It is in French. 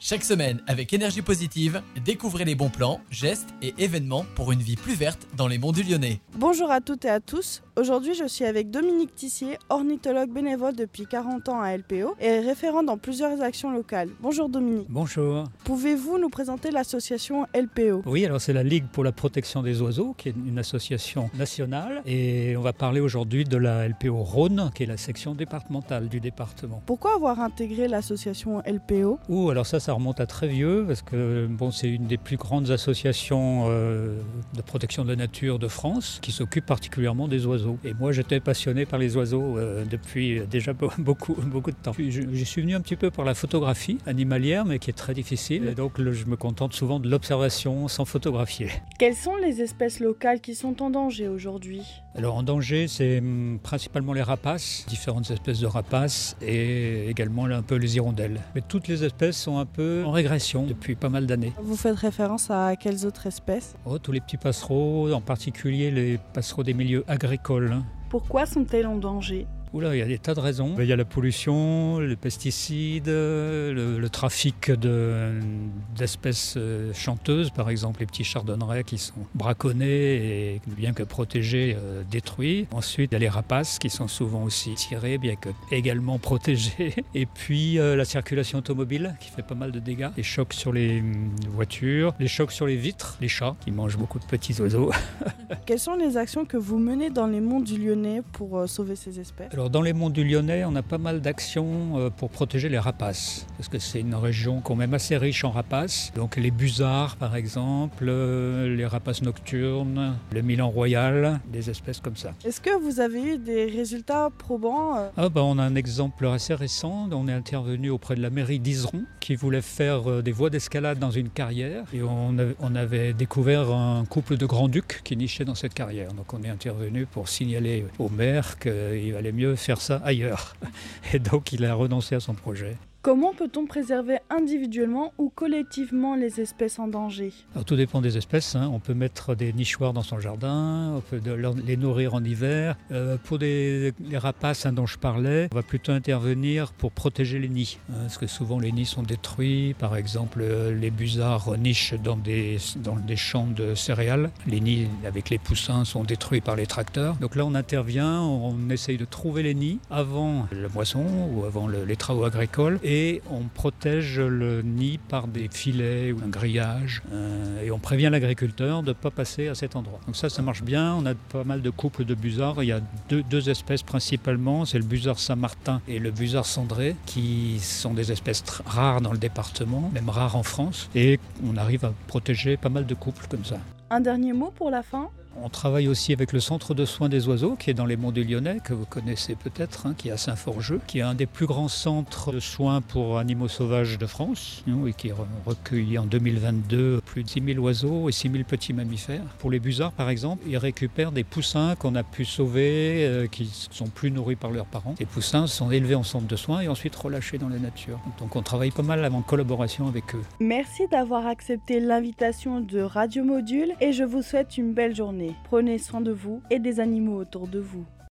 Chaque semaine, avec énergie positive, découvrez les bons plans, gestes et événements pour une vie plus verte dans les monts du Lyonnais. Bonjour à toutes et à tous. Aujourd'hui, je suis avec Dominique Tissier, ornithologue bénévole depuis 40 ans à LPO et référent dans plusieurs actions locales. Bonjour Dominique. Bonjour. Pouvez-vous nous présenter l'association LPO Oui, alors c'est la Ligue pour la protection des oiseaux, qui est une association nationale. Et on va parler aujourd'hui de la LPO Rhône, qui est la section départementale du département. Pourquoi avoir intégré l'association LPO Ouh, alors ça, ça remonte à très vieux, parce que bon, c'est une des plus grandes associations euh, de protection de la nature de France, qui s'occupe particulièrement des oiseaux. Et moi, j'étais passionné par les oiseaux euh, depuis déjà beaucoup, beaucoup de temps. J'y suis venu un petit peu pour la photographie animalière, mais qui est très difficile. Et donc, je me contente souvent de l'observation sans photographier. Quelles sont les espèces locales qui sont en danger aujourd'hui? Alors, en danger, c'est hum, principalement les rapaces, différentes espèces de rapaces, et également un peu les hirondelles. Mais toutes les espèces sont un peu en régression depuis pas mal d'années. Vous faites référence à quelles autres espèces? Oh, Tous les petits passereaux, en particulier les passereaux des milieux agricoles pourquoi sont-elles en danger? Oula, il y a des tas de raisons. Il y a la pollution, les pesticides, le, trafic d'espèces euh, chanteuses, par exemple les petits chardonnerets qui sont braconnés et bien que protégés, euh, détruits. Ensuite, il y a les rapaces qui sont souvent aussi tirés, bien que également protégés. Et puis euh, la circulation automobile qui fait pas mal de dégâts. Les chocs sur les hum, voitures, les chocs sur les vitres, les chats qui mangent beaucoup de petits oiseaux. Quelles sont les actions que vous menez dans les monts du Lyonnais pour sauver ces espèces? Alors dans les monts du Lyonnais, on a pas mal d'actions euh, pour protéger les rapaces, parce que c'est une région quand même assez riche en rapaces. Donc les busards par exemple, euh, les rapaces nocturnes, le Milan royal, des espèces comme ça. Est-ce que vous avez eu des résultats probants euh? Ah bah, On a un exemple assez récent, on est intervenu auprès de la mairie d'Iseron qui voulait faire des voies d'escalade dans une carrière et on avait, découvert un couple de grands-ducs qui nichaient dans cette carrière. Donc on est intervenu pour signaler au maire qu'il valait mieux faire ça ailleurs. Et donc il a renoncé à son projet. Comment peut-on préserver individuellement ou collectivement les espèces en danger? Tout dépend des espèces. Hein. On peut mettre des nichoirs dans son jardin, on peut les nourrir en hiver. Euh, pour les rapaces dont je parlais, on va plutôt intervenir pour protéger les nids. Hein, parce que souvent les nids sont détruits. Par exemple, euh, les busards nichent dans des champs de céréales. Les nids avec les poussins sont détruits par les tracteurs. Donc là, on intervient, on, essaye de trouver les nids avant la moisson ou avant les travaux agricoles et on protège le nid par des filets ou un grillage euh, et on prévient l'agriculteur de ne pas passer à cet endroit. Donc ça, ça marche bien. On a pas mal de couples de busards. Il y a deux, espèces principalement, c'est le busard Saint-Martin et le busard cendré, qui sont des espèces rares dans le département, même rares en France, et on arrive à protéger pas mal de couples comme ça. Un dernier mot pour la fin? On travaille aussi avec le centre de soins des oiseaux qui est dans les monts du Lyonnais, que vous connaissez peut-être, hein, qui est à Saint-Forgeux, qui est un des plus grands centres de soins pour animaux sauvages de France, hein, et qui recueilli en 2022 plus de 6000 oiseaux et 6000 petits mammifères. Pour les busards, par exemple, ils récupèrent des poussins qu'on a pu sauver, euh, qui sont plus nourris par leurs parents. Ces poussins sont élevés en centre de soins et ensuite relâchés dans la nature. Donc on travaille pas mal en collaboration avec eux. Merci d'avoir accepté l'invitation de Radio Module et je vous souhaite une belle journée. Prenez soin de vous et des animaux autour de vous.